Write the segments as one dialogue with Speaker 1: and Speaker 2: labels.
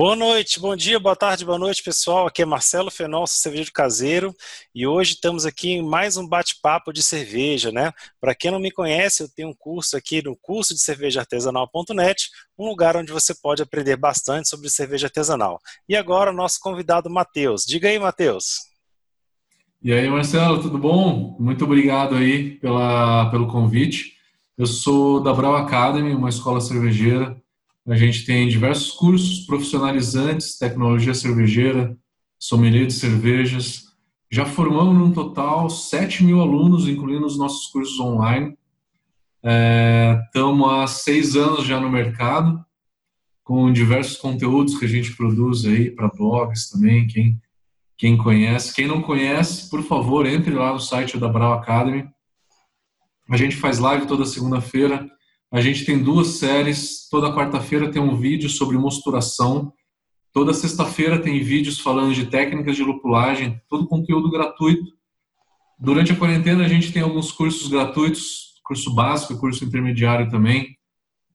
Speaker 1: Boa noite, bom dia, boa tarde, boa noite, pessoal. Aqui é Marcelo Fenol, cervejeiro caseiro, e hoje estamos aqui em mais um bate-papo de cerveja, né? Para quem não me conhece, eu tenho um curso aqui no curso de cerveja artesanal.net, um lugar onde você pode aprender bastante sobre cerveja artesanal. E agora, nosso convidado Matheus. Diga aí, Matheus.
Speaker 2: E aí, Marcelo, tudo bom? Muito obrigado aí pela, pelo convite. Eu sou da Brau Academy, uma escola cervejeira a gente tem diversos cursos profissionalizantes, tecnologia cervejeira, sommelier de cervejas. Já formamos no total 7 mil alunos, incluindo os nossos cursos online. Estamos é, há seis anos já no mercado, com diversos conteúdos que a gente produz aí para blogs também, quem, quem conhece. Quem não conhece, por favor, entre lá no site da Brau Academy. A gente faz live toda segunda-feira a gente tem duas séries. Toda quarta-feira tem um vídeo sobre mosturação. Toda sexta-feira tem vídeos falando de técnicas de lupulagem. Todo conteúdo gratuito. Durante a quarentena a gente tem alguns cursos gratuitos, curso básico curso intermediário também.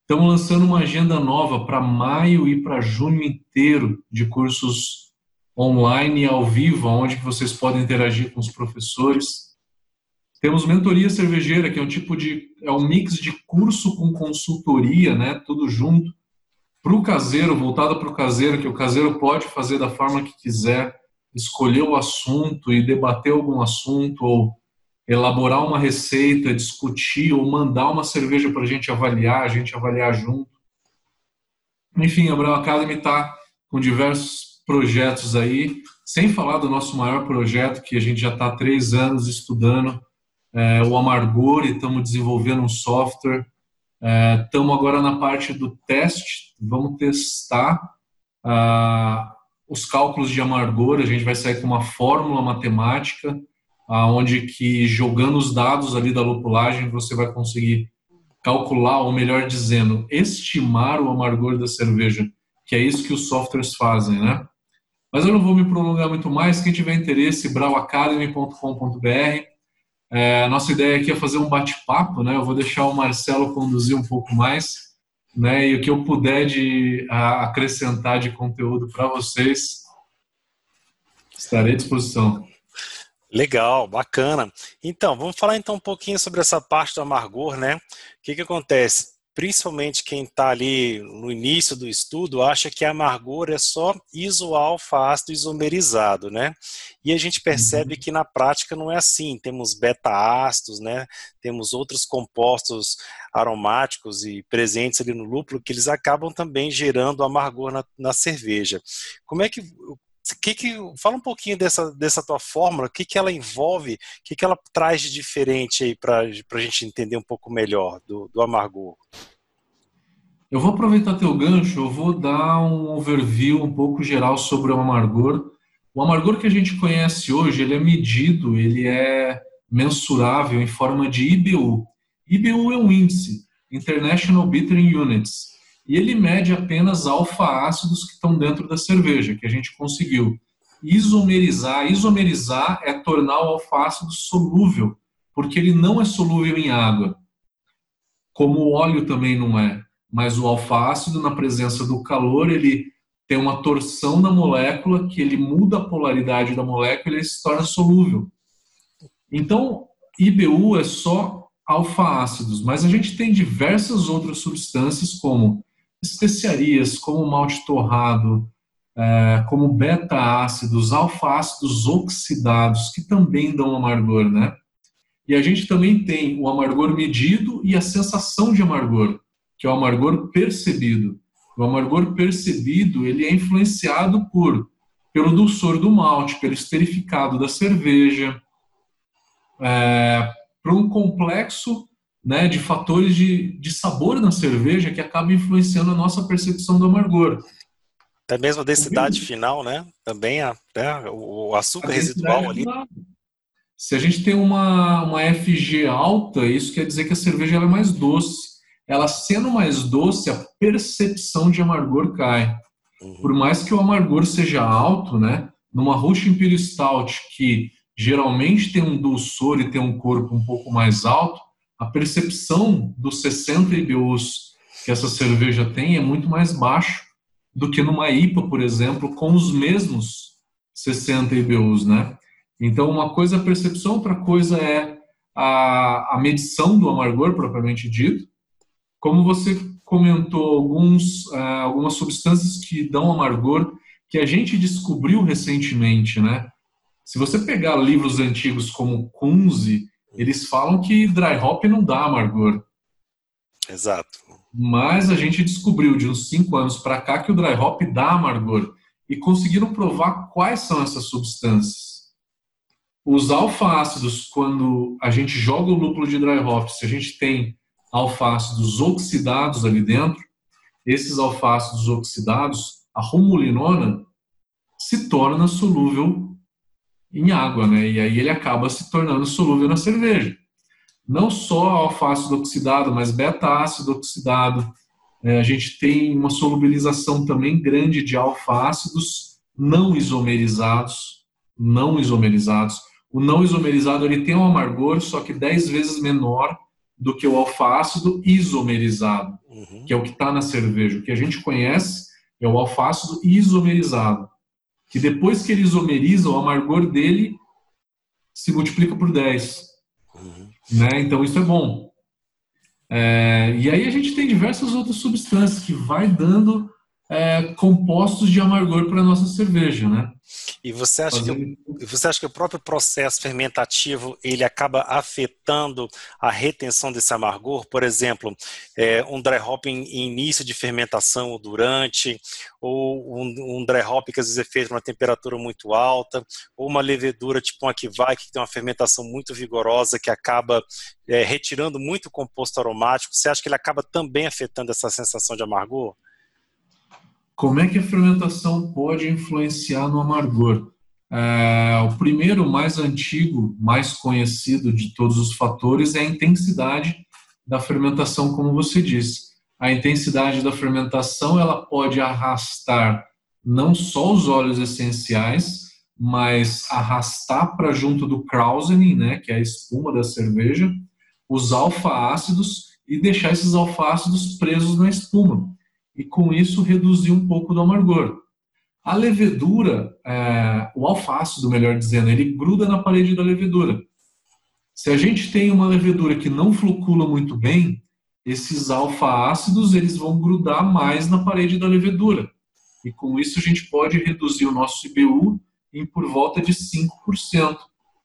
Speaker 2: Estamos lançando uma agenda nova para maio e para junho inteiro de cursos online e ao vivo, onde vocês podem interagir com os professores. Temos mentoria cervejeira, que é um tipo de é um mix de curso com consultoria, né, tudo junto. Para o caseiro, voltado para o caseiro, que o caseiro pode fazer da forma que quiser, escolher o assunto e debater algum assunto, ou elaborar uma receita, discutir, ou mandar uma cerveja para a gente avaliar, a gente avaliar junto. Enfim, a Brau Academy está com diversos projetos aí, sem falar do nosso maior projeto, que a gente já está há três anos estudando, é, o Amargor e estamos desenvolvendo um software. Estamos é, agora na parte do teste, vamos testar ah, os cálculos de amargor, a gente vai sair com uma fórmula matemática, onde que jogando os dados ali da lupulagem você vai conseguir calcular, ou melhor dizendo, estimar o amargor da cerveja, que é isso que os softwares fazem, né? Mas eu não vou me prolongar muito mais, quem tiver interesse, brauacademy.com.br, é, a nossa ideia aqui é fazer um bate-papo, né? Eu vou deixar o Marcelo conduzir um pouco mais, né? E o que eu puder de a, acrescentar de conteúdo para vocês, estarei à disposição.
Speaker 1: Legal, bacana. Então, vamos falar então um pouquinho sobre essa parte do amargor, né? O que que acontece? Principalmente quem está ali no início do estudo, acha que a amargor é só isoalfa-ácido isomerizado, né? E a gente percebe uhum. que na prática não é assim. Temos beta-ácidos, né? Temos outros compostos aromáticos e presentes ali no lúpulo que eles acabam também gerando amargor na, na cerveja. Como é que que que, fala um pouquinho dessa, dessa tua fórmula, o que, que ela envolve, o que, que ela traz de diferente aí para a gente entender um pouco melhor do, do amargor.
Speaker 2: Eu vou aproveitar teu gancho, eu vou dar um overview um pouco geral sobre o amargor. O amargor que a gente conhece hoje, ele é medido, ele é mensurável em forma de IBU. IBU é um índice, International Bittering Units, e ele mede apenas alfa-ácidos que estão dentro da cerveja, que a gente conseguiu. Isomerizar, isomerizar é tornar o alfa-ácido solúvel, porque ele não é solúvel em água, como o óleo também não é. Mas o alfa-ácido, na presença do calor, ele tem uma torção na molécula que ele muda a polaridade da molécula e ele se torna solúvel. Então, IBU é só alfa-ácidos, mas a gente tem diversas outras substâncias como especiarias como malte torrado, é, como beta-ácidos, alfa-ácidos oxidados, que também dão amargor, né? E a gente também tem o amargor medido e a sensação de amargor, que é o amargor percebido. O amargor percebido ele é influenciado por pelo dulçor do malte, pelo esterificado da cerveja, é, por um complexo né, de fatores de, de sabor na cerveja que acaba influenciando a nossa percepção do amargor.
Speaker 1: Até mesmo a densidade final, né? Também a, né, o açúcar residual ali.
Speaker 2: Se a gente tem uma, uma FG alta, isso quer dizer que a cerveja é mais doce. Ela sendo mais doce, a percepção de amargor cai. Uhum. Por mais que o amargor seja alto, né? Numa Russian Imperial Stout, que geralmente tem um dulçor e tem um corpo um pouco mais alto, a percepção dos 60 IBUs que essa cerveja tem é muito mais baixo do que numa IPA, por exemplo, com os mesmos 60 IBUs, né? Então, uma coisa é a percepção, outra coisa é a, a medição do amargor, propriamente dito. Como você comentou, alguns, uh, algumas substâncias que dão amargor que a gente descobriu recentemente, né? Se você pegar livros antigos como Kunze, eles falam que dry hop não dá amargor.
Speaker 1: Exato.
Speaker 2: Mas a gente descobriu de uns cinco anos para cá que o dry hop dá amargor e conseguiram provar quais são essas substâncias. Os alfa-ácidos, quando a gente joga o lúpulo de dry hop, se a gente tem alfa-ácidos oxidados ali dentro, esses alfa-ácidos oxidados, a romulinona, se torna solúvel em água, né? E aí ele acaba se tornando solúvel na cerveja. Não só alfa-ácido oxidado, mas beta-ácido oxidado, é, a gente tem uma solubilização também grande de alfa-ácidos não isomerizados, não isomerizados. O não isomerizado ele tem um amargor, só que 10 vezes menor do que o alfa-ácido isomerizado, uhum. que é o que está na cerveja. O que a gente conhece é o alfa-ácido isomerizado, que depois que ele isomeriza, o amargor dele se multiplica por 10. Uhum. Né? Então isso é bom. É, e aí a gente tem diversas outras substâncias que vai dando é, compostos de amargor para a nossa cerveja, né?
Speaker 1: E você acha, Fazendo... que, você acha que o próprio processo fermentativo ele acaba afetando a retenção desse amargor? Por exemplo, é, um dry hop em, em, início de fermentação ou durante, ou um, um, dry hop que às vezes é feito numa temperatura muito alta, ou uma levedura tipo uma que vai que tem uma fermentação muito vigorosa que acaba é, retirando muito composto aromático. Você acha que ele acaba também afetando essa sensação de amargor?
Speaker 2: Como é que a fermentação pode influenciar no amargor? É, o primeiro, mais antigo, mais conhecido de todos os fatores é a intensidade da fermentação, como você disse. A intensidade da fermentação ela pode arrastar não só os óleos essenciais, mas arrastar para junto do krausening, né, que é a espuma da cerveja, os alfa-ácidos e deixar esses alfa-ácidos presos na espuma e com isso reduzir um pouco do amargor. A levedura, é, o alfácido, melhor dizendo, ele gruda na parede da levedura. Se a gente tem uma levedura que não flucula muito bem, esses alfa-ácidos eles vão grudar mais na parede da levedura. E com isso a gente pode reduzir o nosso IBU em por volta de 5%.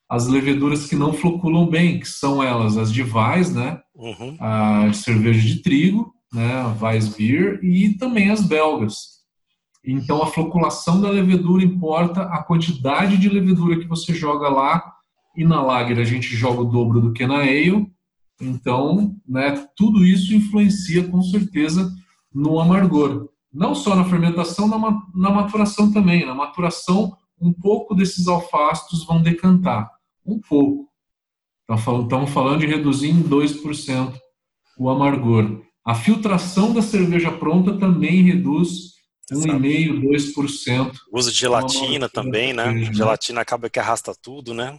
Speaker 2: As leveduras que não floculam bem, que são elas as de Vais, né? Uhum. A de cerveja de trigo, né, Weissbier, e também as belgas. Então, a floculação da levedura importa a quantidade de levedura que você joga lá, e na lager a gente joga o dobro do que na ale. Então, né, tudo isso influencia com certeza no amargor. Não só na fermentação, na, na maturação também. Na maturação, um pouco desses alfastos vão decantar. Um pouco. Estamos falando de reduzir em 2% o amargor. A filtração da cerveja pronta também reduz 1,5%, 2%.
Speaker 1: O uso de gelatina também, né? A gelatina acaba que arrasta tudo, né?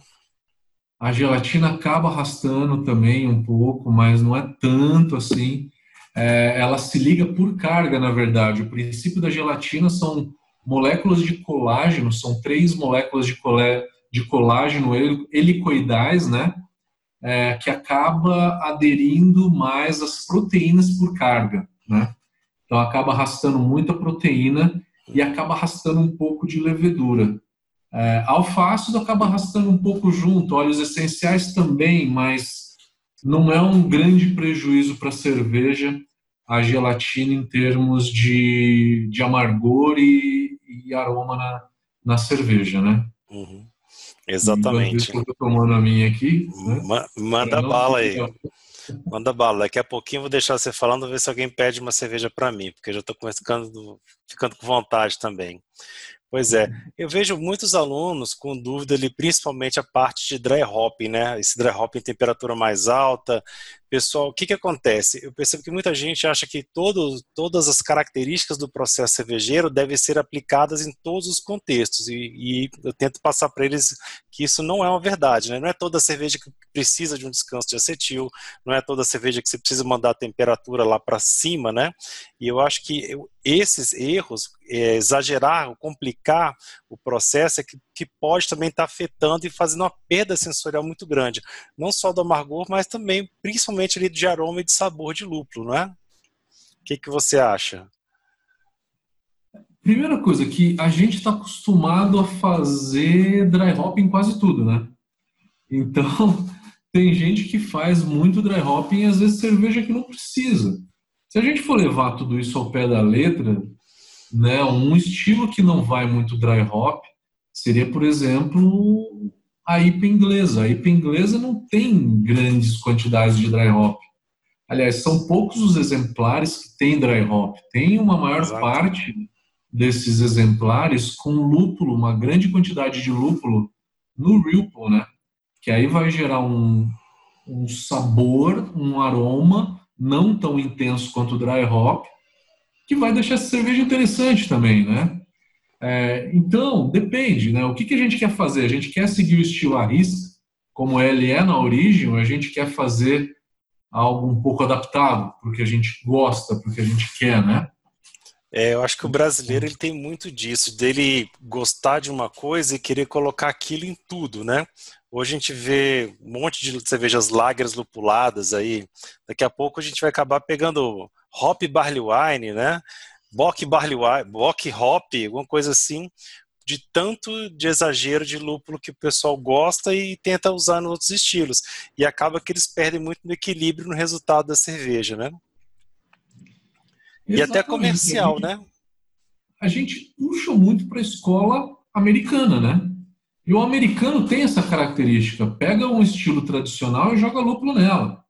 Speaker 2: A gelatina acaba arrastando também um pouco, mas não é tanto assim. É, ela se liga por carga, na verdade. O princípio da gelatina são moléculas de colágeno, são três moléculas de, colé, de colágeno helicoidais, né? É, que acaba aderindo mais às proteínas por carga, né? Então acaba arrastando muita proteína e acaba arrastando um pouco de levedura. É, alfácido acaba arrastando um pouco junto, óleos essenciais também, mas não é um grande prejuízo para a cerveja a gelatina em termos de, de amargor e, e aroma na, na cerveja, né?
Speaker 1: Uhum. Exatamente.
Speaker 2: Estou tomando a minha aqui.
Speaker 1: Né? Manda bala aí. Manda bala. Daqui a pouquinho eu vou deixar você falando, ver se alguém pede uma cerveja para mim, porque eu já estou ficando, ficando com vontade também. Pois é, eu vejo muitos alunos com dúvida ali, principalmente a parte de dry hopping, né? Esse dry hopping em temperatura mais alta, Pessoal, o que, que acontece? Eu percebo que muita gente acha que todo, todas as características do processo cervejeiro devem ser aplicadas em todos os contextos, e, e eu tento passar para eles que isso não é uma verdade. Né? Não é toda cerveja que precisa de um descanso de acetil, não é toda cerveja que você precisa mandar a temperatura lá para cima, né? E eu acho que eu, esses erros, é, exagerar, complicar o processo, é que, que pode também estar tá afetando e fazendo uma perda sensorial muito grande, não só do amargor, mas também, principalmente ali de aroma e de sabor de lúpulo, não é? O que, que você acha?
Speaker 2: Primeira coisa, que a gente está acostumado a fazer dry hop em quase tudo, né? Então, tem gente que faz muito dry hopping e às vezes cerveja que não precisa. Se a gente for levar tudo isso ao pé da letra, né, um estilo que não vai muito dry hop seria, por exemplo, a IPA inglesa. A IPA inglesa não tem grandes quantidades de dry hop. Aliás, são poucos os exemplares que têm dry hop. Tem uma maior Exato. parte desses exemplares com lúpulo, uma grande quantidade de lúpulo no Ripple, né? que aí vai gerar um, um sabor, um aroma não tão intenso quanto o dry hop, que vai deixar essa cerveja interessante também, né? É, então, depende, né? O que, que a gente quer fazer? A gente quer seguir o estilo à risca, como ele é na origem, ou a gente quer fazer algo um pouco adaptado, porque a gente gosta, porque a gente quer, né?
Speaker 1: É, eu acho que o brasileiro ele tem muito disso, dele gostar de uma coisa e querer colocar aquilo em tudo, né? Hoje a gente vê um monte de cervejas lagers lupuladas aí. Daqui a pouco a gente vai acabar pegando hop barley wine, né? Bock barley wine, bock hop, alguma coisa assim, de tanto de exagero de lúpulo que o pessoal gosta e tenta usar nos outros estilos. E acaba que eles perdem muito no equilíbrio no resultado da cerveja, né? Exatamente. E até comercial, a gente, né?
Speaker 2: A gente puxa muito para a escola americana, né? E o americano tem essa característica, pega um estilo tradicional e joga lúpulo nela.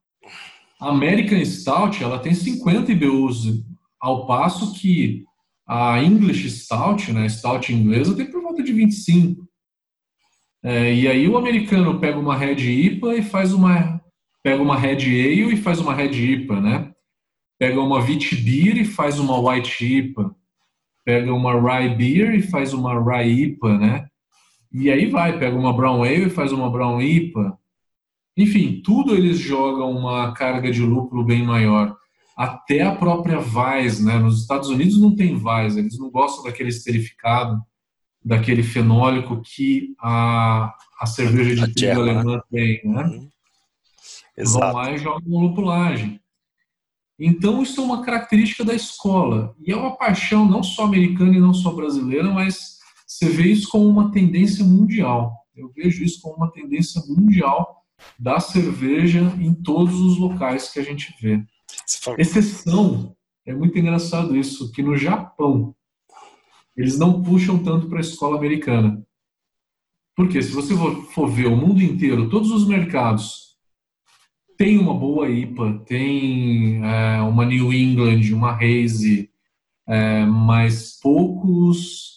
Speaker 2: A American Stout, ela tem 50 IBUs, ao passo que a English Stout, né, Stout inglesa, tem por volta de 25. É, e aí o americano pega uma Red IPA e faz uma pega uma Red Ale e faz uma Red IPA, né? Pega uma Wheat Beer e faz uma White IPA. Pega uma Rye Beer e faz uma Rye IPA, né? E aí vai, pega uma Brown Ale e faz uma Brown IPA. Enfim, tudo eles jogam uma carga de lúpulo bem maior. Até a própria Weiss, né? Nos Estados Unidos não tem Weiss, eles não gostam daquele esterificado, daquele fenólico que a, a cerveja de trigo alemã né? tem, né? Uhum. Exato. Vão lá e jogam lupulagem. Então, isso é uma característica da escola. E é uma paixão não só americana e não só brasileira, mas você vê isso como uma tendência mundial. Eu vejo isso como uma tendência mundial da cerveja em todos os locais que a gente vê. Exceção, é muito engraçado isso, que no Japão eles não puxam tanto para a escola americana. Porque se você for ver o mundo inteiro, todos os mercados tem uma boa IPA, tem é, uma New England, uma Haze, é, mas poucos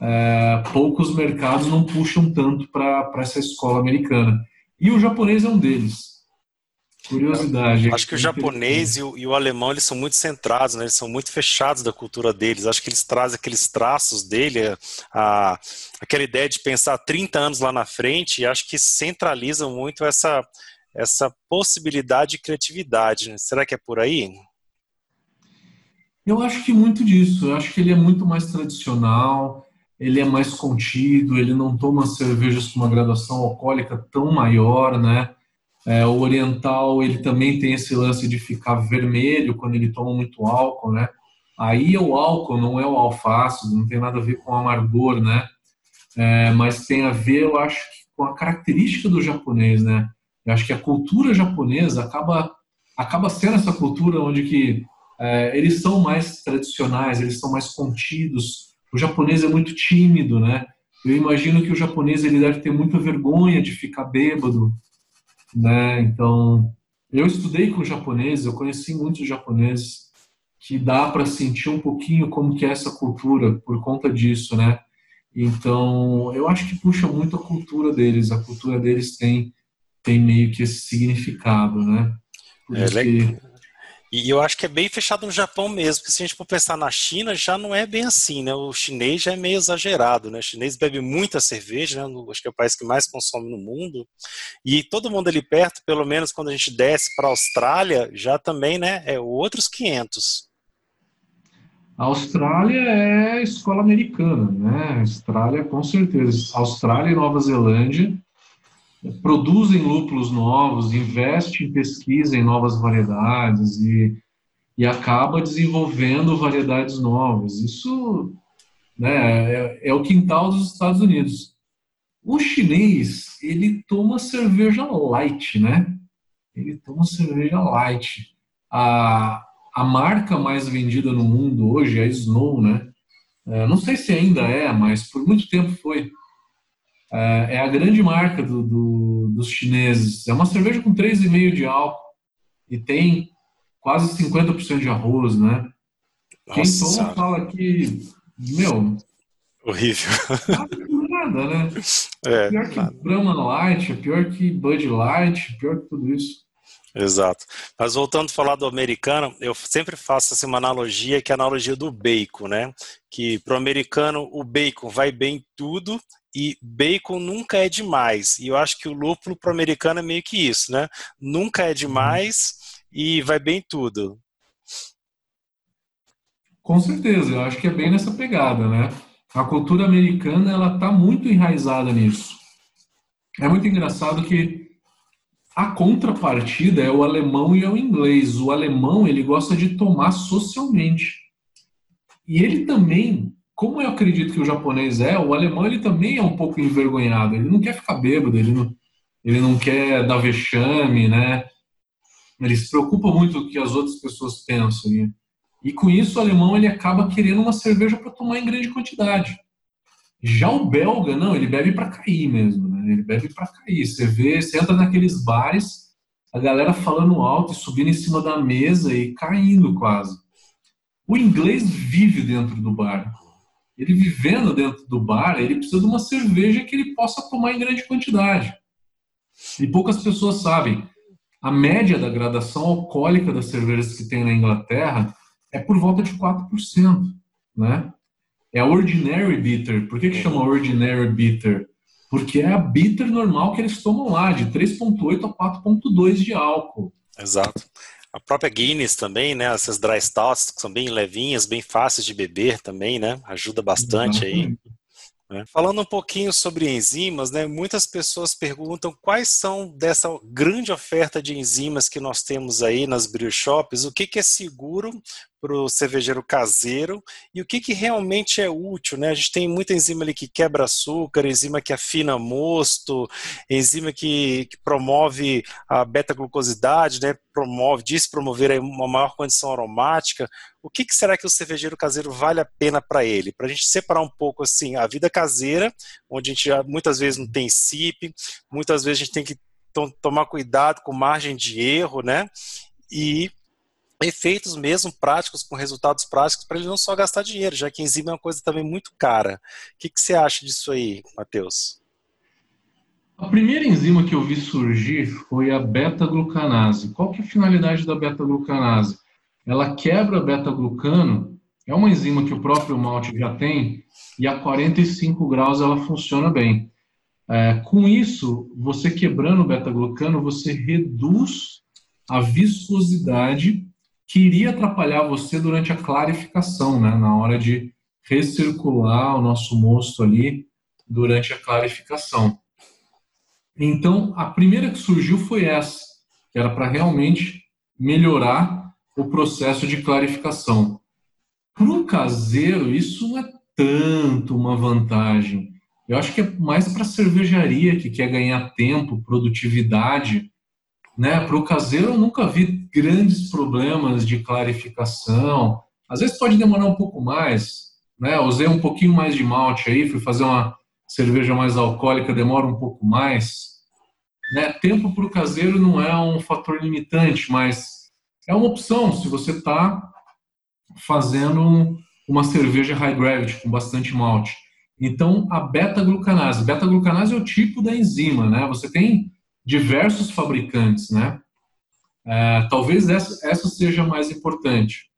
Speaker 2: é, poucos mercados não puxam tanto para essa escola americana. E o japonês é um deles. Curiosidade.
Speaker 1: Acho que o japonês e o, e o, alemão eles são muito centrados, né? eles são muito fechados da cultura deles. Acho que eles trazem aqueles traços dele, a, aquela ideia de pensar 30 anos lá na frente, e acho que centralizam muito essa, essa possibilidade de criatividade. Né? Será que é por aí?
Speaker 2: Eu acho que muito disso. Eu acho que ele é muito mais tradicional ele é mais contido, ele não toma cervejas com uma graduação alcoólica tão maior, né? É, o oriental ele também tem esse lance de ficar vermelho quando ele toma muito álcool, né? Aí o álcool, não é o alface, não tem nada a ver com amargor, né? É, mas tem a ver, eu acho, com a característica do japonês, né? Eu acho que a cultura japonesa acaba acaba sendo essa cultura onde que é, eles são mais tradicionais, eles são mais contidos, o japonês é muito tímido, né? Eu imagino que o japonês ele deve ter muita vergonha de ficar bêbado, né? Então, eu estudei com japoneses, eu conheci muitos japoneses que dá para sentir um pouquinho como que é essa cultura por conta disso, né? Então, eu acho que puxa muito a cultura deles, a cultura deles tem tem meio que esse significado, né?
Speaker 1: É, que... E eu acho que é bem fechado no Japão mesmo, porque se a gente for pensar na China, já não é bem assim, né? O chinês já é meio exagerado, né? O chinês bebe muita cerveja, né? Acho que é o país que mais consome no mundo. E todo mundo ali perto, pelo menos quando a gente desce para a Austrália, já também, né? É outros 500.
Speaker 2: A Austrália é escola americana, né? A Austrália, com certeza. Austrália e Nova Zelândia produzem lúpulos novos, investe em pesquisa em novas variedades e, e acaba desenvolvendo variedades novas. Isso né, é, é o quintal dos Estados Unidos. O chinês, ele toma cerveja light, né? Ele toma cerveja light. A, a marca mais vendida no mundo hoje é Snow, né? É, não sei se ainda é, mas por muito tempo foi. É, é a grande marca do, do, dos chineses. É uma cerveja com 3,5% de álcool e tem quase 50% de arroz, né? Quem toma fala que, meu...
Speaker 1: Horrível.
Speaker 2: Nada, né? É, pior que nada. Brahma Light, pior que Bud Light, pior que tudo isso.
Speaker 1: Exato. Mas voltando a falar do americano, eu sempre faço assim, uma analogia que é a analogia do bacon, né? Que para o americano o bacon vai bem tudo e bacon nunca é demais. E eu acho que o lúpulo para o americano é meio que isso, né? Nunca é demais e vai bem tudo.
Speaker 2: Com certeza, eu acho que é bem nessa pegada, né? A cultura americana ela está muito enraizada nisso. É muito engraçado que a contrapartida é o alemão e é o inglês. O alemão ele gosta de tomar socialmente. E ele também como eu acredito que o japonês é, o alemão ele também é um pouco envergonhado. Ele não quer ficar bêbado, ele não, ele não quer dar vexame, né? Ele se preocupa muito com o que as outras pessoas pensam. Né? E com isso o alemão ele acaba querendo uma cerveja para tomar em grande quantidade. Já o belga, não, ele bebe para cair mesmo? Ele bebe para cair. Você vê, você entra naqueles bares, a galera falando alto e subindo em cima da mesa e caindo quase. O inglês vive dentro do bar ele vivendo dentro do bar, ele precisa de uma cerveja que ele possa tomar em grande quantidade. E poucas pessoas sabem. A média da gradação alcoólica das cervejas que tem na Inglaterra é por volta de 4%, né? É a Ordinary Bitter. Por que, que chama Ordinary Bitter? Porque é a bitter normal que eles tomam lá, de 3,8 a 4,2 de álcool.
Speaker 1: Exato. A própria Guinness também, né? Essas dry stouts que são bem levinhas, bem fáceis de beber também, né? Ajuda bastante aí. Né? Falando um pouquinho sobre enzimas, né, muitas pessoas perguntam quais são dessa grande oferta de enzimas que nós temos aí nas brew shops, o que, que é seguro para o cervejeiro caseiro e o que, que realmente é útil. Né? A gente tem muita enzima ali que quebra açúcar, enzima que afina mosto, enzima que, que promove a beta-glucosidade, né? promove, diz promover uma maior condição aromática. O que, que será que o cervejeiro caseiro vale a pena para ele? Para a gente separar um pouco assim a vida caseira, onde a gente muitas vezes não tem CIP, muitas vezes a gente tem que tomar cuidado com margem de erro, né? E efeitos mesmo práticos, com resultados práticos, para ele não só gastar dinheiro, já que enzima é uma coisa também muito cara. O que, que você acha disso aí, Matheus?
Speaker 2: A primeira enzima que eu vi surgir foi a beta-glucanase. Qual que é a finalidade da beta-glucanase? Ela quebra beta-glucano, é uma enzima que o próprio malte já tem, e a 45 graus ela funciona bem. É, com isso, você quebrando o beta-glucano, você reduz a viscosidade que iria atrapalhar você durante a clarificação, né? na hora de recircular o nosso mosto ali durante a clarificação. Então, a primeira que surgiu foi essa, que era para realmente melhorar o processo de clarificação. Para um caseiro, isso não é tanto uma vantagem. Eu acho que é mais para a cervejaria que quer ganhar tempo, produtividade, né? Para o caseiro, eu nunca vi grandes problemas de clarificação. Às vezes pode demorar um pouco mais. Né? Usei um pouquinho mais de malte aí, fui fazer uma cerveja mais alcoólica, demora um pouco mais. Né? Tempo para o caseiro não é um fator limitante, mas é uma opção se você está fazendo uma cerveja high gravity com bastante malte. Então, a beta-glucanase. Beta-glucanase é o tipo da enzima, né? Você tem diversos fabricantes, né? É, talvez essa, essa seja a mais importante.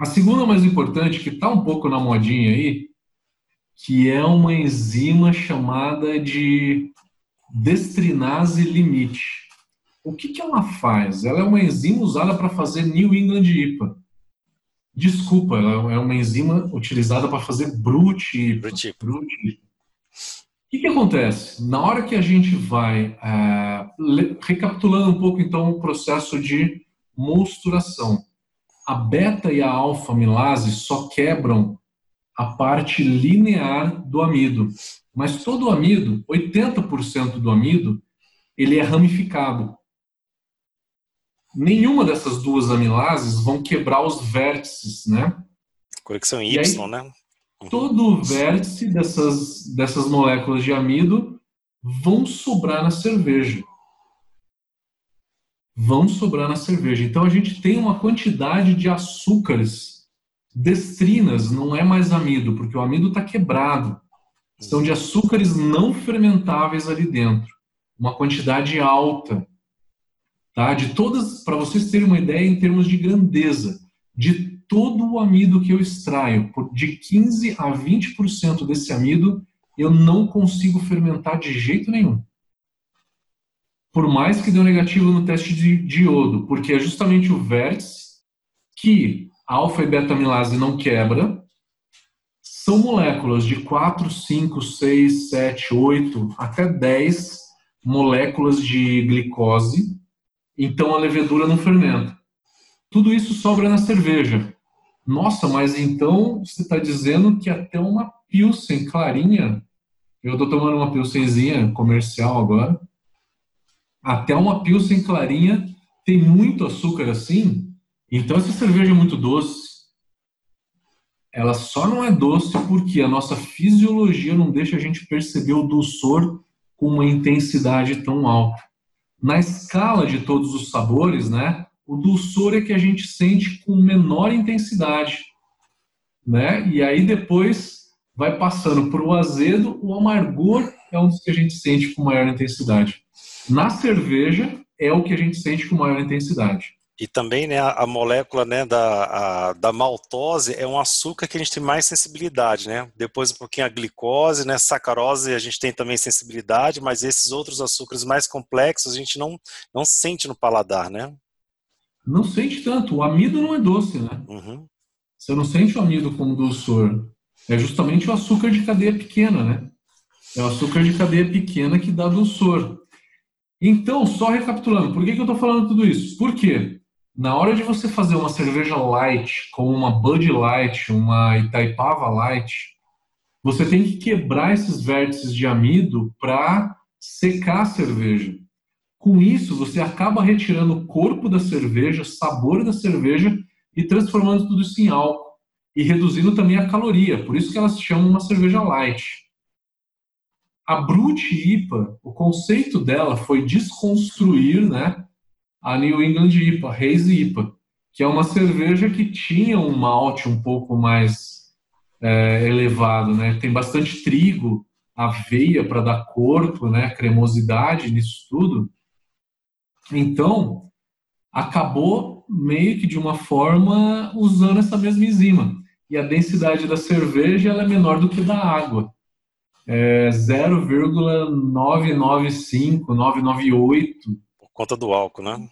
Speaker 2: A segunda mais importante, que está um pouco na modinha aí, que é uma enzima chamada de destrinase limite. O que, que ela faz? Ela é uma enzima usada para fazer New England IPA. Desculpa, ela é uma enzima utilizada para fazer Brut IPA. Brut IPA. O que, que acontece? Na hora que a gente vai, é, recapitulando um pouco então o processo de mosturação, a beta e a alfa milase só quebram a parte linear do amido, mas todo o amido, 80% do amido, ele é ramificado. Nenhuma dessas duas amilases vão quebrar os vértices, né?
Speaker 1: Conexão Y, aí, né?
Speaker 2: Todo o vértice dessas, dessas moléculas de amido vão sobrar na cerveja. Vão sobrar na cerveja. Então a gente tem uma quantidade de açúcares destrinas, não é mais amido, porque o amido está quebrado. São de açúcares não fermentáveis ali dentro. Uma quantidade alta. Tá? De todas, para vocês terem uma ideia em termos de grandeza, de todo o amido que eu extraio, de 15 a 20% desse amido, eu não consigo fermentar de jeito nenhum. Por mais que deu negativo no teste de diodo, porque é justamente o vértice que alfa e beta amilase não quebra, são moléculas de 4, 5, 6, 7, 8 até 10 moléculas de glicose, então a levedura não fermenta. Tudo isso sobra na cerveja. Nossa, mas então você está dizendo que até uma Pilsen clarinha, eu estou tomando uma Pilsenzinha comercial agora, até uma Pilsen clarinha tem muito açúcar assim, então essa cerveja é muito doce. Ela só não é doce porque a nossa fisiologia não deixa a gente perceber o dulçor com uma intensidade tão alta. Na escala de todos os sabores, né? O dulçor é que a gente sente com menor intensidade, né? E aí depois vai passando para o azedo, o amargor é um dos que a gente sente com maior intensidade. Na cerveja é o que a gente sente com maior intensidade.
Speaker 1: E também né, a, molécula né, da, a, da maltose é um açúcar que a gente tem mais sensibilidade, né? Depois um pouquinho a glicose, né? Sacarose a gente tem também sensibilidade, mas esses outros açúcares mais complexos a gente não, não sente no paladar, né?
Speaker 2: Não sente tanto. O amido não é doce, né? Uhum. Você não sente o amido como doçor. É justamente o açúcar de cadeia pequena, né? É o açúcar de cadeia pequena que dá doçor. Então, só recapitulando, por que, que eu estou falando tudo isso? Por quê? Na hora de você fazer uma cerveja light, como uma Bud Light, uma Itaipava Light, você tem que quebrar esses vértices de amido para secar a cerveja. Com isso, você acaba retirando o corpo da cerveja, sabor da cerveja e transformando tudo isso em álcool e reduzindo também a caloria. Por isso que elas chamam uma cerveja light. A Brut IPA, o conceito dela foi desconstruir, né, a New England IPA, Haze IPA, que é uma cerveja que tinha um malte um pouco mais é, elevado, né? Tem bastante trigo, aveia para dar corpo, né, cremosidade nisso tudo. Então, acabou meio que de uma forma usando essa mesma enzima. E a densidade da cerveja é menor do que da água. É 0,995, 998.
Speaker 1: Por conta do álcool, né?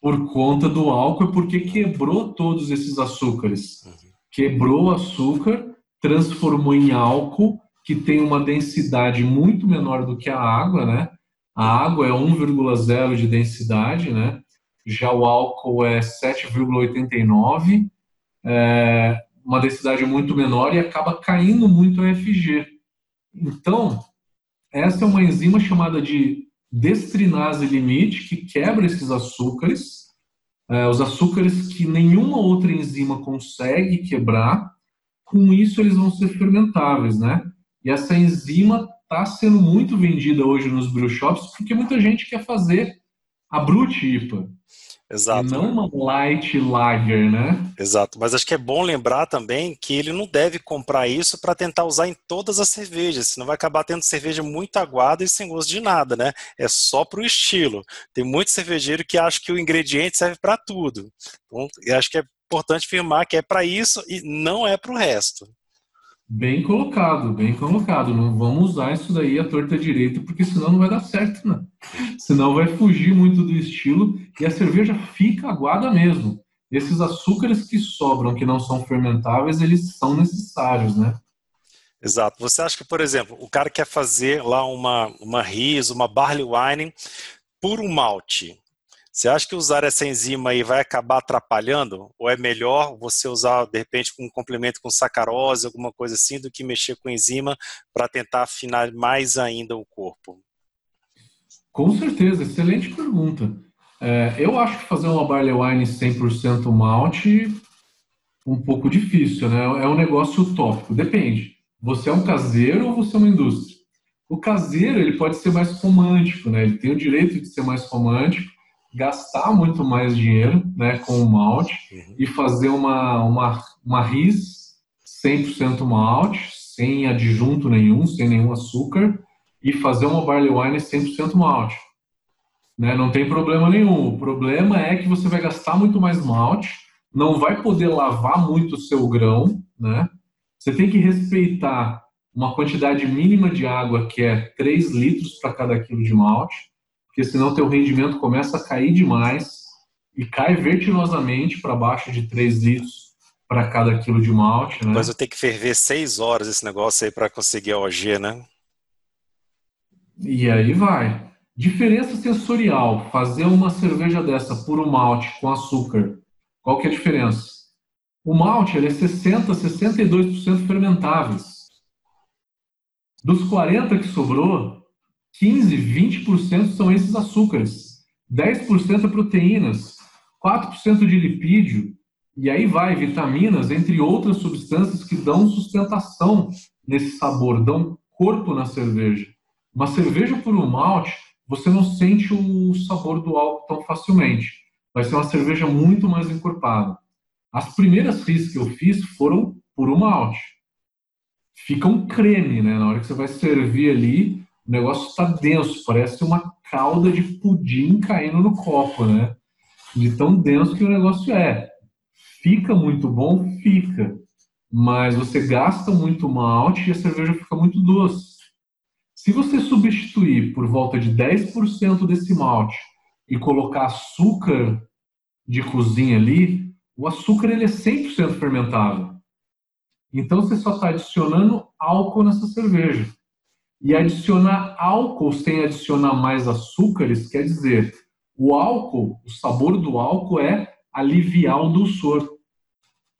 Speaker 2: Por conta do álcool, porque quebrou todos esses açúcares. Uhum. Quebrou o açúcar, transformou em álcool, que tem uma densidade muito menor do que a água, né? A água é 1,0 de densidade, né? Já o álcool é 7,89, é uma densidade muito menor e acaba caindo muito a FG. Então, essa é uma enzima chamada de destrinase limite que quebra esses açúcares, é, os açúcares que nenhuma outra enzima consegue quebrar. Com isso, eles vão ser fermentáveis, né? E essa enzima está sendo muito vendida hoje nos brew shops porque muita gente quer fazer a Brut IPA.
Speaker 1: Exato.
Speaker 2: E não uma light lager, né?
Speaker 1: Exato. Mas acho que é bom lembrar também que ele não deve comprar isso para tentar usar em todas as cervejas, senão vai acabar tendo cerveja muito aguada e sem gosto de nada, né? É só para o estilo. Tem muito cervejeiro que acha que o ingrediente serve para tudo. Então, eu acho que é importante afirmar que é para isso e não é para o resto.
Speaker 2: Bem colocado, bem colocado. Não vamos usar isso daí a torta direita, porque senão não vai dar certo, né? Senão vai fugir muito do estilo e a cerveja fica aguada mesmo. Esses açúcares que sobram, que não são fermentáveis, eles são necessários, né?
Speaker 1: Exato. Você acha que, por exemplo, o cara quer fazer lá uma, uma riso, uma barley wine puro malte. Você acha que usar essa enzima aí vai acabar atrapalhando? Ou é melhor você usar, de repente, um complemento com sacarose, alguma coisa assim, do que mexer com enzima para tentar afinar mais ainda o corpo?
Speaker 2: Com certeza, excelente pergunta. É, eu acho que fazer uma barley wine 100% malte um pouco difícil, né? É um negócio utópico. Depende. Você é um caseiro ou você é uma indústria? O caseiro ele pode ser mais romântico, né? Ele tem o direito de ser mais romântico gastar muito mais dinheiro né, com o malte uhum. e fazer uma, uma, uma RIS 100% malte, sem adjunto nenhum, sem nenhum açúcar, e fazer uma barley wine 100% malte. Né? Não tem problema nenhum. O problema é que você vai gastar muito mais malte, não vai poder lavar muito o seu grão, né? Você tem que respeitar uma quantidade mínima de água, que é 3 litros para cada quilo de malte porque senão teu rendimento começa a cair demais e cai vertiginosamente para baixo de 3 litros para cada quilo de malte, né?
Speaker 1: Mas eu tenho que ferver 6 horas esse negócio aí para conseguir a OG, né?
Speaker 2: E aí vai. Diferença sensorial, fazer uma cerveja dessa puro malte com açúcar, qual que é a diferença? O malte ele é 60, 62% fermentáveis. Dos 40 que sobrou, 15, 20% são esses açúcares, 10% é proteínas, 4% de lipídio, e aí vai vitaminas, entre outras substâncias que dão sustentação nesse sabor, dão corpo na cerveja. Uma cerveja por um malte, você não sente o sabor do álcool tão facilmente. Vai ser uma cerveja muito mais encorpada. As primeiras RIS que eu fiz foram por um malte. Fica um creme, né? Na hora que você vai servir ali, o negócio está denso, parece uma calda de pudim caindo no copo, né? De tão denso que o negócio é. Fica muito bom? Fica. Mas você gasta muito malte e a cerveja fica muito doce. Se você substituir por volta de 10% desse malte e colocar açúcar de cozinha ali, o açúcar ele é 100% fermentável. Então você só está adicionando álcool nessa cerveja. E adicionar álcool sem adicionar mais açúcares quer dizer, o álcool, o sabor do álcool é aliviar o dulçor.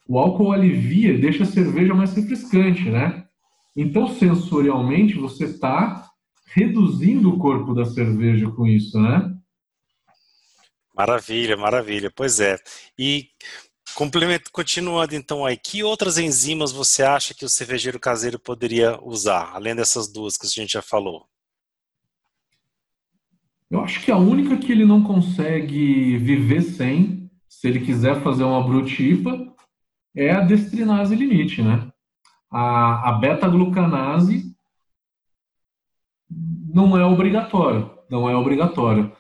Speaker 2: O álcool alivia, deixa a cerveja mais refrescante, né? Então, sensorialmente, você está reduzindo o corpo da cerveja com isso, né?
Speaker 1: Maravilha, maravilha. Pois é. E Complemento, continuando então aí, que outras enzimas você acha que o cervejeiro caseiro poderia usar, além dessas duas que a gente já falou?
Speaker 2: Eu acho que a única que ele não consegue viver sem, se ele quiser fazer uma brutipa, é a destrinase limite, né? A, a beta-glucanase não é obrigatório, não é obrigatório.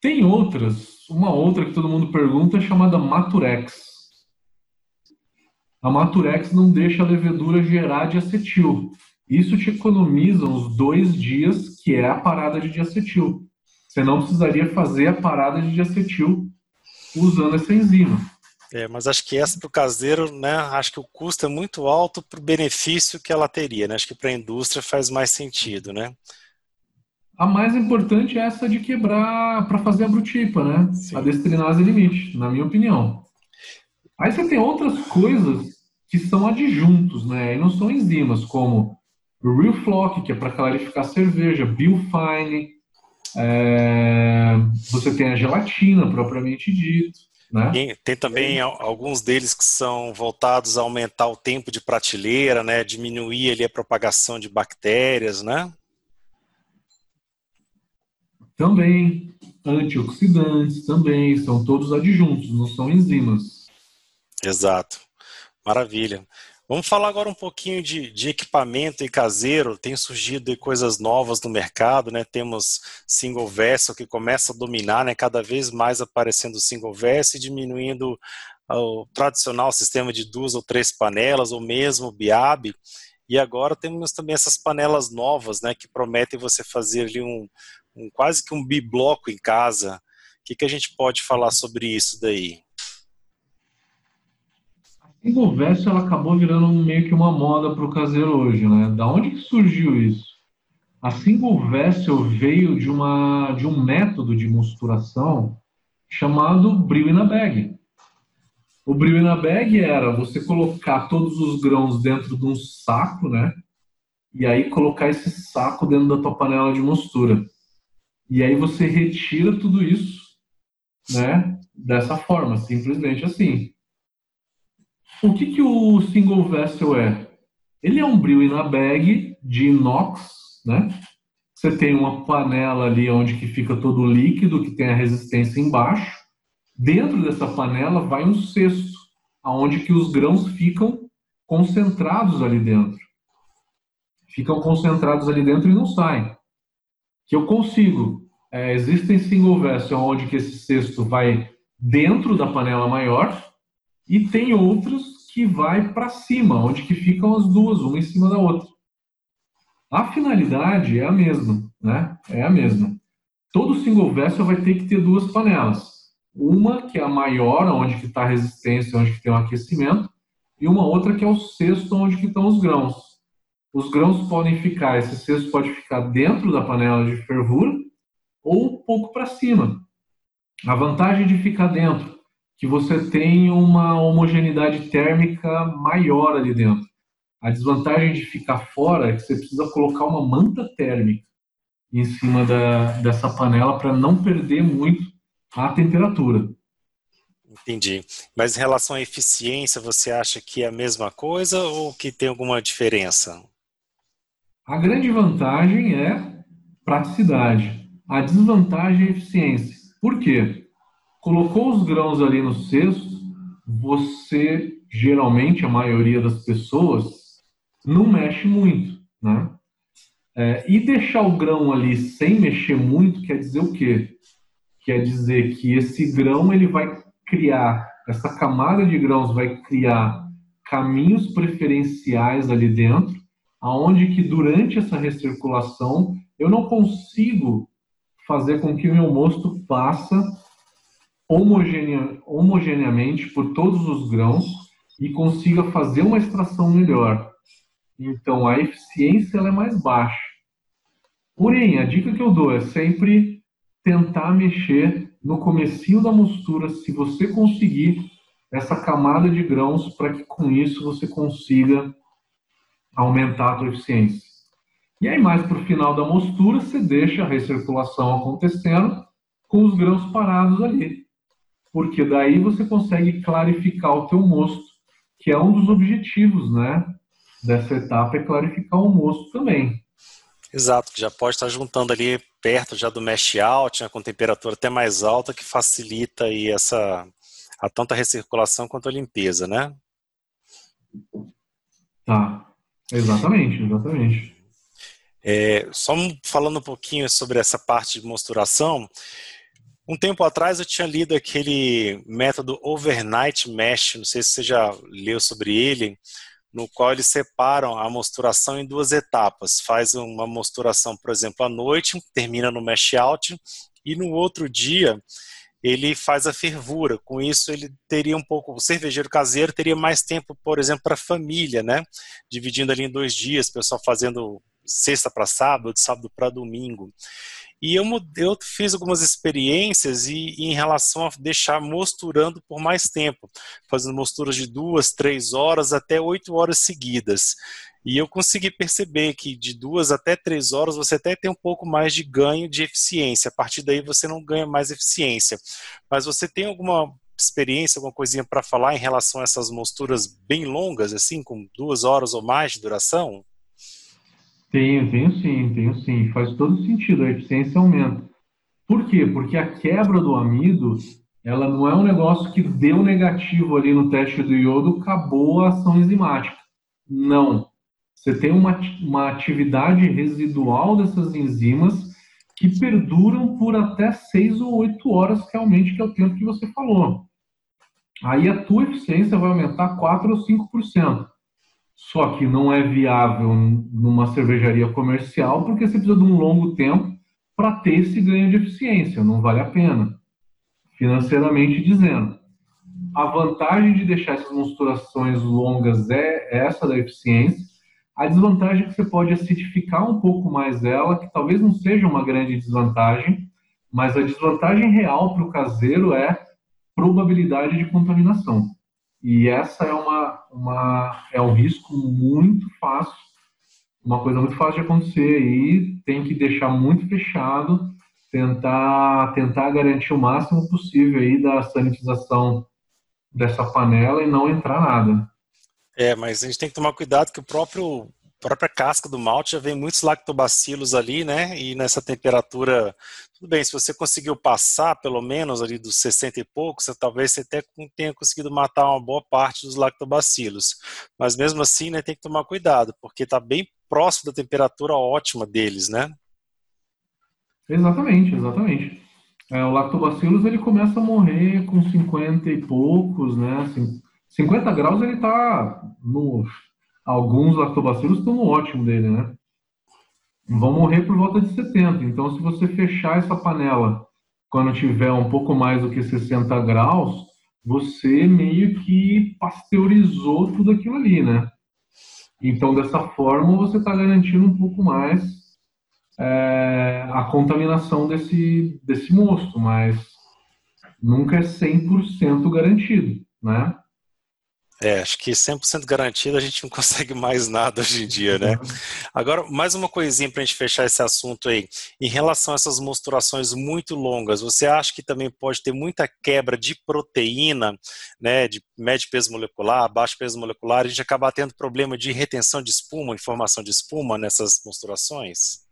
Speaker 2: Tem outras, uma outra que todo mundo pergunta é chamada Maturex a Maturex não deixa a levedura gerar de acetil. Isso te economiza uns dois dias, que é a parada de diacetil. Você não precisaria fazer a parada de diacetil usando essa enzima.
Speaker 1: É, mas acho que essa para o caseiro, né? Acho que o custo é muito alto para o benefício que ela teria, né? Acho que para a indústria faz mais sentido, né?
Speaker 2: A mais importante é essa de quebrar para fazer a brutipa, né? Sim. A destrinase limite, na minha opinião. Aí você tem outras coisas que são adjuntos, né? E não são enzimas, como o Real Flock, que é para clarificar a cerveja, Biofine, é... você tem a gelatina, propriamente dito. Né?
Speaker 1: Tem, tem também é. alguns deles que são voltados a aumentar o tempo de prateleira, né? diminuir ali a propagação de bactérias, né?
Speaker 2: Também. antioxidantes também, são todos adjuntos, não são enzimas.
Speaker 1: Exato. Maravilha. Vamos falar agora um pouquinho de, de, equipamento e caseiro. Tem surgido coisas novas no mercado, né? Temos single vessel que começa a dominar, né? Cada vez mais aparecendo single vessel e diminuindo o tradicional sistema de duas ou três panelas, ou mesmo BIAB. E agora temos também essas panelas novas, né? Que prometem você fazer ali um, um quase que um bibloco em casa. O que, que a gente pode falar sobre isso daí?
Speaker 2: Single vessel ela acabou virando meio que uma moda para o caseiro hoje, né? Da onde que surgiu isso? A single vessel veio de uma de um método de mosturação chamado brew in a bag. O brew in a bag era você colocar todos os grãos dentro de um saco, né? E aí colocar esse saco dentro da tua panela de mostura. E aí você retira tudo isso, né? Dessa forma, simplesmente assim. O que, que o single vessel é? Ele é um brew in a bag de inox, né? Você tem uma panela ali onde que fica todo o líquido, que tem a resistência embaixo. Dentro dessa panela vai um cesto, aonde que os grãos ficam concentrados ali dentro. Ficam concentrados ali dentro e não saem. Que eu consigo. É, existem single vessel onde que esse cesto vai dentro da panela maior e tem outros que vai para cima, onde que ficam as duas, uma em cima da outra. A finalidade é a mesma, né? É a mesma. Todo single vessel vai ter que ter duas panelas. Uma que é a maior, onde que está a resistência, onde que tem o aquecimento, e uma outra que é o cesto, onde que estão os grãos. Os grãos podem ficar, esse cesto pode ficar dentro da panela de fervura ou um pouco para cima. A vantagem de ficar dentro que você tem uma homogeneidade térmica maior ali dentro. A desvantagem de ficar fora é que você precisa colocar uma manta térmica em cima da, dessa panela para não perder muito a temperatura.
Speaker 1: Entendi. Mas em relação à eficiência, você acha que é a mesma coisa ou que tem alguma diferença?
Speaker 2: A grande vantagem é praticidade. A desvantagem é eficiência. Por quê? Colocou os grãos ali no cesto, você geralmente a maioria das pessoas não mexe muito, né? É, e deixar o grão ali sem mexer muito quer dizer o quê? Quer dizer que esse grão ele vai criar essa camada de grãos vai criar caminhos preferenciais ali dentro, aonde que durante essa recirculação eu não consigo fazer com que o meu mosto passa homogene, homogeneamente por todos os grãos e consiga fazer uma extração melhor. Então a eficiência ela é mais baixa. Porém, a dica que eu dou é sempre tentar mexer no comecinho da mostura, se você conseguir essa camada de grãos, para que com isso você consiga aumentar a sua eficiência. E aí, mais para o final da mostura, você deixa a recirculação acontecendo com os grãos parados ali porque daí você consegue clarificar o teu mosto, que é um dos objetivos, né, dessa etapa é clarificar o mosto também.
Speaker 1: Exato, que já pode estar juntando ali perto já do mesh out, né, com temperatura até mais alta, que facilita aí essa a tanto a recirculação quanto a limpeza, né?
Speaker 2: Tá, exatamente, exatamente.
Speaker 1: É, só falando um pouquinho sobre essa parte de mosturação, um tempo atrás eu tinha lido aquele método Overnight Mesh, não sei se você já leu sobre ele, no qual eles separam a mosturação em duas etapas. Faz uma mosturação, por exemplo, à noite, termina no mesh out, e no outro dia ele faz a fervura. Com isso, ele teria um pouco, o cervejeiro caseiro teria mais tempo, por exemplo, para a família, né? Dividindo ali em dois dias, o pessoal fazendo sexta para sábado, de sábado para domingo. E eu, eu fiz algumas experiências e, e, em relação a deixar mosturando por mais tempo, fazendo mosturas de duas, três horas até oito horas seguidas. E eu consegui perceber que de duas até três horas você até tem um pouco mais de ganho de eficiência. A partir daí você não ganha mais eficiência. Mas você tem alguma experiência, alguma coisinha para falar em relação a essas mosturas bem longas, assim, com duas horas ou mais de duração?
Speaker 2: Tenho, tenho sim, tenho sim. Faz todo sentido, a eficiência aumenta. Por quê? Porque a quebra do amido, ela não é um negócio que deu negativo ali no teste do iodo, acabou a ação enzimática. Não. Você tem uma, uma atividade residual dessas enzimas que perduram por até 6 ou 8 horas, realmente, que é o tempo que você falou. Aí a tua eficiência vai aumentar 4 ou 5%. Só que não é viável numa cervejaria comercial porque você precisa de um longo tempo para ter esse ganho de eficiência, não vale a pena, financeiramente dizendo. A vantagem de deixar essas mosturações longas é essa da eficiência, a desvantagem é que você pode acidificar um pouco mais ela, que talvez não seja uma grande desvantagem, mas a desvantagem real para o caseiro é probabilidade de contaminação. E essa é, uma, uma, é um risco muito fácil, uma coisa muito fácil de acontecer aí, tem que deixar muito fechado, tentar, tentar garantir o máximo possível aí da sanitização dessa panela e não entrar nada.
Speaker 1: É, mas a gente tem que tomar cuidado que o próprio própria casca do malte já vem muitos lactobacilos ali, né? E nessa temperatura, tudo bem, se você conseguiu passar pelo menos ali dos 60 e poucos, talvez você até tenha conseguido matar uma boa parte dos lactobacilos. Mas mesmo assim, né, tem que tomar cuidado, porque está bem próximo da temperatura ótima deles, né?
Speaker 2: Exatamente, exatamente. É, o lactobacillus ele começa a morrer com 50 e poucos, né? Assim, 50 graus ele está no. Alguns lactobacilos estão no ótimo dele, né? Vão morrer por volta de 70. Então, se você fechar essa panela quando tiver um pouco mais do que 60 graus, você meio que pasteurizou tudo aquilo ali, né? Então, dessa forma, você está garantindo um pouco mais é, a contaminação desse, desse mosto, mas nunca é 100% garantido, né?
Speaker 1: É, acho que 100% garantido a gente não consegue mais nada hoje em dia, né? Agora, mais uma coisinha para a gente fechar esse assunto aí. Em relação a essas mosturações muito longas, você acha que também pode ter muita quebra de proteína, né, de médio peso molecular, baixo peso molecular, e a gente acabar tendo problema de retenção de espuma, informação de espuma nessas mosturações?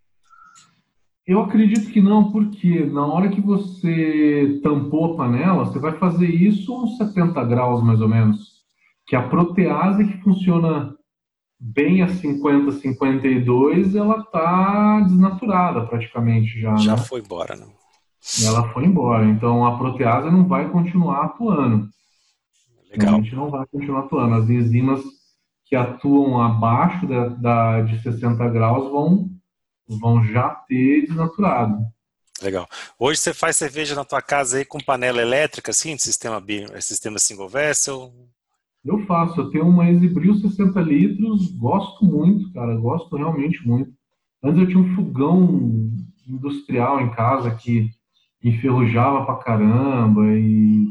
Speaker 2: Eu acredito que não, porque na hora que você tampou a panela, você vai fazer isso uns 70 graus mais ou menos que a protease que funciona bem a 50, 52, ela está desnaturada praticamente já.
Speaker 1: Já né? foi embora, né?
Speaker 2: Ela foi embora. Então a protease não vai continuar atuando.
Speaker 1: Legal.
Speaker 2: A gente não vai continuar atuando. As enzimas que atuam abaixo da, da de 60 graus vão, vão já ter desnaturado.
Speaker 1: Legal. Hoje você faz cerveja na tua casa aí com panela elétrica, assim, sistema, sistema single vessel?
Speaker 2: Eu faço, eu tenho uma Exibril 60 litros, gosto muito, cara, gosto realmente muito. Antes eu tinha um fogão industrial em casa que enferrujava pra caramba e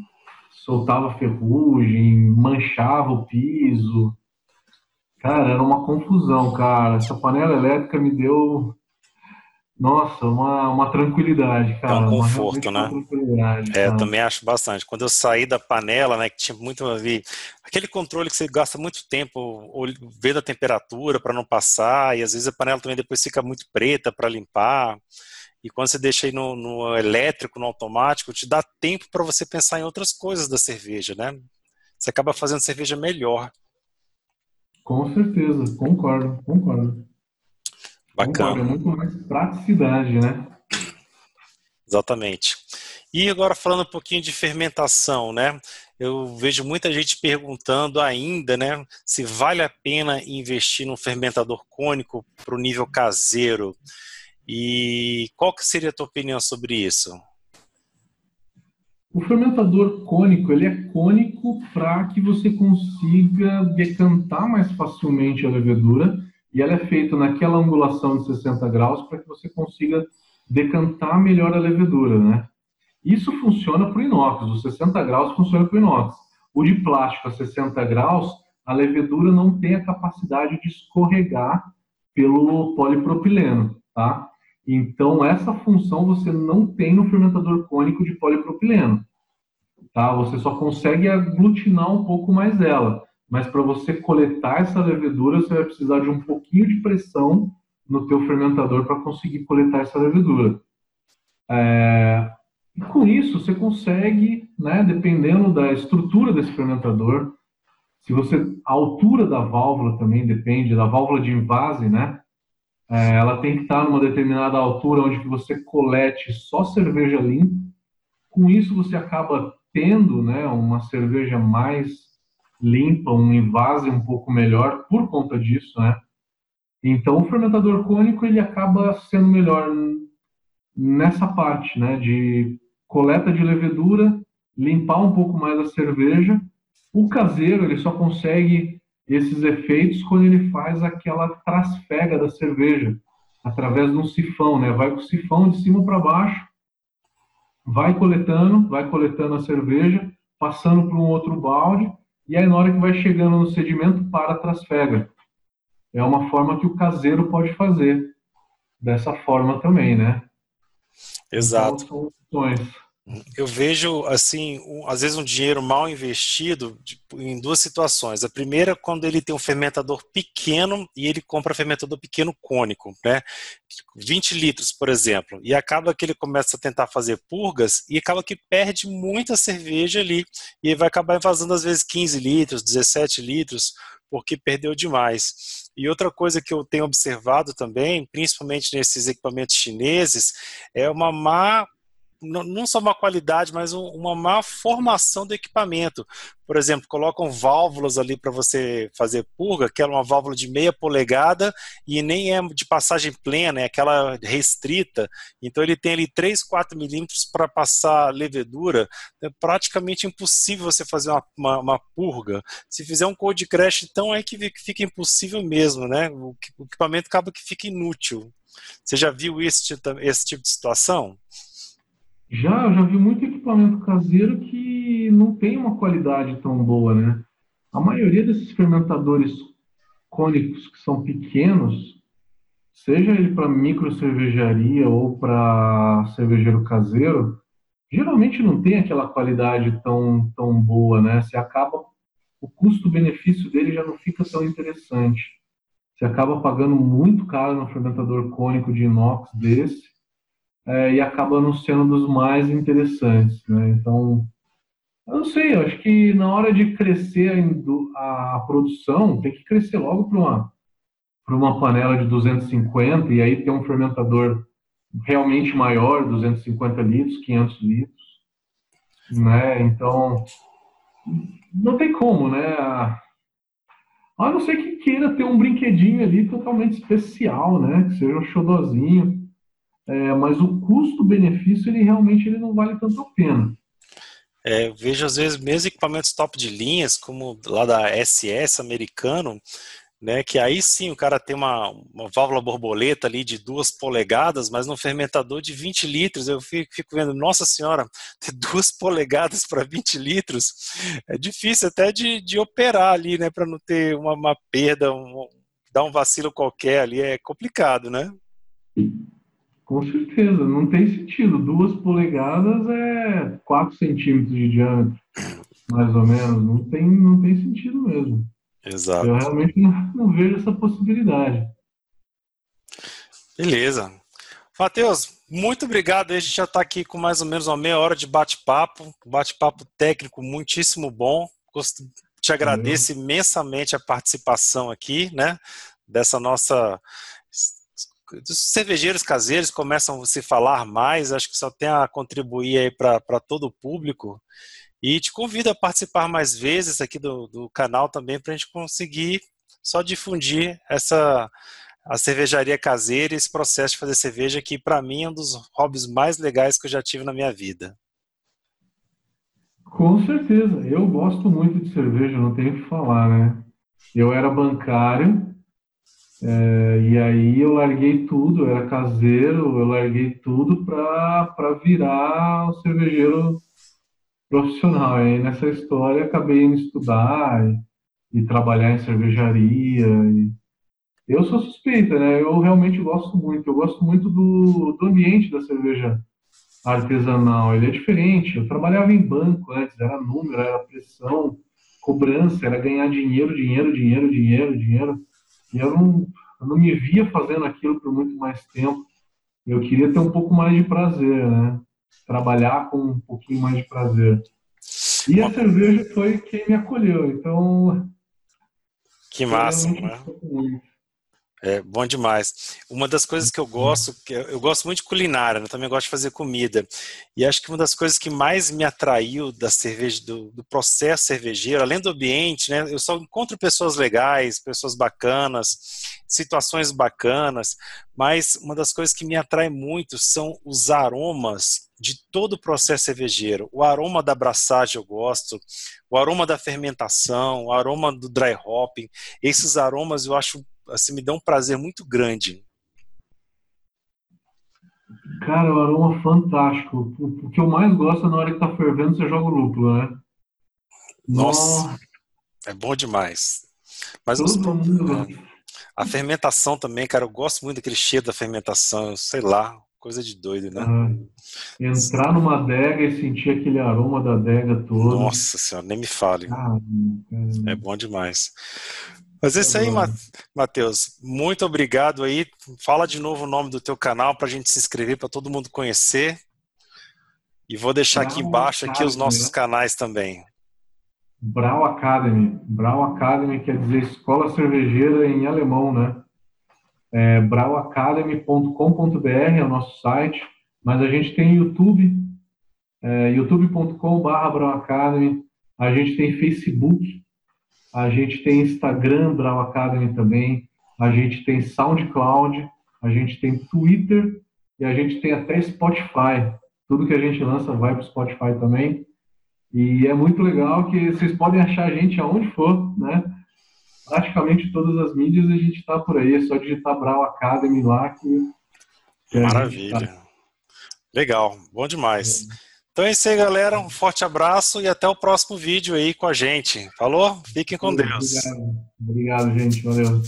Speaker 2: soltava ferrugem, manchava o piso. Cara, era uma confusão, cara. Essa panela elétrica me deu nossa, uma, uma tranquilidade, cara. É
Speaker 1: um conforto, né? É, eu também acho bastante. Quando eu saí da panela, né, que tinha muito a ver, aquele controle que você gasta muito tempo vendo a temperatura para não passar, e às vezes a panela também depois fica muito preta para limpar. E quando você deixa aí no, no elétrico, no automático, te dá tempo para você pensar em outras coisas da cerveja, né? Você acaba fazendo cerveja melhor.
Speaker 2: Com certeza, concordo, concordo.
Speaker 1: Bacana.
Speaker 2: É muito mais praticidade, né?
Speaker 1: Exatamente. E agora falando um pouquinho de fermentação, né? Eu vejo muita gente perguntando ainda, né, se vale a pena investir num fermentador cônico para o nível caseiro. E qual que seria a tua opinião sobre isso?
Speaker 2: O fermentador cônico, ele é cônico para que você consiga decantar mais facilmente a levedura e ela é feita naquela angulação de 60 graus para que você consiga decantar melhor a levedura, né? Isso funciona para o inox, os 60 graus funciona para o inox. O de plástico a 60 graus, a levedura não tem a capacidade de escorregar pelo polipropileno, tá? Então, essa função você não tem no fermentador cônico de polipropileno, tá? Você só consegue aglutinar um pouco mais ela mas para você coletar essa levedura, você vai precisar de um pouquinho de pressão no teu fermentador para conseguir coletar essa levedura. É, e com isso, você consegue, né, dependendo da estrutura desse fermentador, se você a altura da válvula também depende da válvula de invase, né? É, ela tem que estar numa determinada altura onde você colete só cerveja limpa. Com isso você acaba tendo, né, uma cerveja mais limpa, um invase um pouco melhor por conta disso, né? Então o fermentador cônico ele acaba sendo melhor nessa parte, né, de coleta de levedura, limpar um pouco mais a cerveja. O caseiro ele só consegue esses efeitos quando ele faz aquela trasfega da cerveja através de um sifão, né? Vai com o sifão de cima para baixo, vai coletando, vai coletando a cerveja, passando para um outro balde e aí na hora que vai chegando no sedimento para a trasfega. É uma forma que o caseiro pode fazer dessa forma também, né?
Speaker 1: Exato. Então, são opções eu vejo assim, um, às vezes um dinheiro mal investido tipo, em duas situações. A primeira, quando ele tem um fermentador pequeno e ele compra fermentador pequeno cônico, né? 20 litros, por exemplo, e acaba que ele começa a tentar fazer purgas e acaba que perde muita cerveja ali e vai acabar vazando às vezes 15 litros, 17 litros, porque perdeu demais. E outra coisa que eu tenho observado também, principalmente nesses equipamentos chineses, é uma má não só uma qualidade, mas um, uma má formação do equipamento. Por exemplo, colocam válvulas ali para você fazer purga, que é uma válvula de meia polegada e nem é de passagem plena, é aquela restrita. Então ele tem ali 3, 4 milímetros para passar levedura. É praticamente impossível você fazer uma, uma, uma, purga. Se fizer um code crash, então é que fica impossível mesmo, né? O, o equipamento acaba que fica inútil. Você já viu esse, esse tipo de situação?
Speaker 2: Já, eu já vi muito equipamento caseiro que não tem uma qualidade tão boa, né? A maioria desses fermentadores cônicos que são pequenos, seja ele para micro cervejaria ou para cervejeiro caseiro, geralmente não tem aquela qualidade tão, tão boa, né? Você acaba o custo-benefício dele já não fica tão interessante. Você acaba pagando muito caro no fermentador cônico de inox desse é, e acaba não sendo dos mais interessantes. Né? Então, eu não sei, eu acho que na hora de crescer a, a produção, tem que crescer logo para uma, uma panela de 250 e aí ter um fermentador realmente maior, 250 litros, 500 litros. Né? Então, não tem como, né? A não ser que queira ter um brinquedinho ali totalmente especial, né? Que seja um xodozinho é, mas o custo-benefício ele realmente ele não vale tanto a pena.
Speaker 1: É, vejo às vezes mesmo equipamentos top de linhas, como lá da SS americano, né, que aí sim o cara tem uma, uma válvula borboleta ali de duas polegadas, mas no fermentador de 20 litros, eu fico, fico vendo, nossa senhora, ter duas polegadas para 20 litros, é difícil até de, de operar ali, né, para não ter uma, uma perda, um, dar um vacilo qualquer ali, é complicado, né?
Speaker 2: Com certeza, não tem sentido. Duas polegadas é 4 centímetros de diâmetro, mais ou menos. Não tem, não tem sentido mesmo.
Speaker 1: Exato.
Speaker 2: Eu realmente não, não vejo essa possibilidade.
Speaker 1: Beleza. Matheus, muito obrigado. A gente já está aqui com mais ou menos uma meia hora de bate-papo, bate-papo técnico muitíssimo bom. Te agradeço é. imensamente a participação aqui, né? Dessa nossa dos cervejeiros caseiros começam a se falar mais, acho que só tem a contribuir aí para todo o público. E te convido a participar mais vezes aqui do, do canal também para a gente conseguir só difundir essa a cervejaria caseira e esse processo de fazer cerveja que para mim é um dos hobbies mais legais que eu já tive na minha vida.
Speaker 2: Com certeza, eu gosto muito de cerveja, não tenho o que falar, né? Eu era bancário é, e aí eu larguei tudo, eu era caseiro, eu larguei tudo para virar um cervejeiro profissional. E aí nessa história acabei indo estudar e, e trabalhar em cervejaria. E... Eu sou suspeita, né? Eu realmente gosto muito. Eu gosto muito do, do ambiente da cerveja artesanal. Ele é diferente. Eu trabalhava em banco antes, era número, era pressão, cobrança, era ganhar dinheiro, dinheiro, dinheiro, dinheiro, dinheiro. E eu não, eu não me via fazendo aquilo por muito mais tempo. Eu queria ter um pouco mais de prazer, né? Trabalhar com um pouquinho mais de prazer. E a cerveja foi quem me acolheu, então.
Speaker 1: Que massa, né? É bom demais. Uma das coisas que eu gosto, que eu gosto muito de culinária, né? também gosto de fazer comida. E acho que uma das coisas que mais me atraiu da cerveja, do, do, processo cervejeiro, além do ambiente, né? Eu só encontro pessoas legais, pessoas bacanas, situações bacanas, mas uma das coisas que me atrai muito são os aromas de todo o processo cervejeiro. O aroma da abraçagem eu gosto, o aroma da fermentação, o aroma do dry hopping. Esses aromas eu acho assim, me dá um prazer muito grande.
Speaker 2: Cara, o aroma fantástico. O que eu mais gosto é na hora que tá fervendo, você joga o lúpulo, né?
Speaker 1: Nossa, Nossa. é bom demais. Mas a fermentação também, cara, eu gosto muito daquele cheiro da fermentação, sei lá, coisa de doido, né? Ah,
Speaker 2: entrar numa adega e sentir aquele aroma da adega todo.
Speaker 1: Nossa senhora, nem me fale. Ah, é bom demais. Mas é isso aí, Matheus. Muito obrigado aí. Fala de novo o nome do teu canal para a gente se inscrever, para todo mundo conhecer. E vou deixar aqui embaixo aqui os nossos né? canais também.
Speaker 2: Brau Academy. Brau Academy quer dizer escola cervejeira em alemão, né? É brauacademy.com.br é o nosso site, mas a gente tem YouTube, é, youtube.com.br brauacademy, a gente tem Facebook, a gente tem Instagram Brau Academy também, a gente tem SoundCloud, a gente tem Twitter e a gente tem até Spotify. Tudo que a gente lança vai para o Spotify também. E é muito legal que vocês podem achar a gente aonde for, né? Praticamente todas as mídias a gente está por aí, é só digitar Brau Academy lá que.
Speaker 1: que Maravilha. Tá. Legal, bom demais. É. Então é isso aí, galera. Um forte abraço e até o próximo vídeo aí com a gente. Falou? Fiquem com Deus.
Speaker 2: Obrigado, Obrigado gente. Valeu.